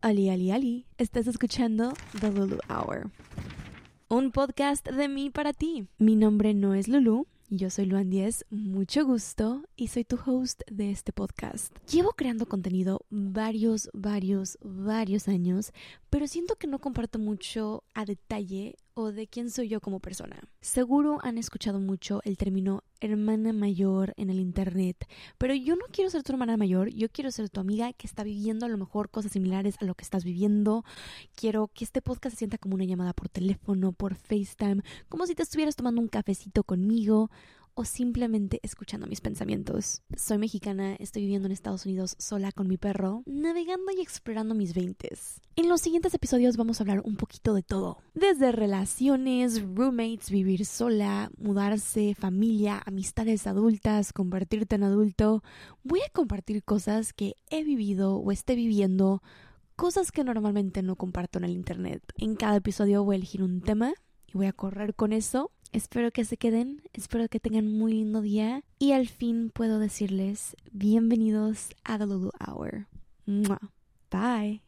Ali, Ali, Ali, estás escuchando The Lulu Hour, un podcast de mí para ti. Mi nombre no es Lulu, yo soy Luan Diez, mucho gusto y soy tu host de este podcast. Llevo creando contenido varios, varios, varios años, pero siento que no comparto mucho a detalle o de quién soy yo como persona. Seguro han escuchado mucho el término hermana mayor en el internet, pero yo no quiero ser tu hermana mayor, yo quiero ser tu amiga que está viviendo a lo mejor cosas similares a lo que estás viviendo. Quiero que este podcast se sienta como una llamada por teléfono, por FaceTime, como si te estuvieras tomando un cafecito conmigo o simplemente escuchando mis pensamientos. Soy mexicana, estoy viviendo en Estados Unidos sola con mi perro, navegando y explorando mis veintes. En los siguientes episodios vamos a hablar un poquito de todo. Desde relaciones, roommates, vivir sola, mudarse, familia, amistades adultas, convertirte en adulto. Voy a compartir cosas que he vivido o esté viviendo, cosas que normalmente no comparto en el internet. En cada episodio voy a elegir un tema y voy a correr con eso Espero que se queden, espero que tengan muy lindo día y al fin puedo decirles bienvenidos a The Lulu Hour. Bye.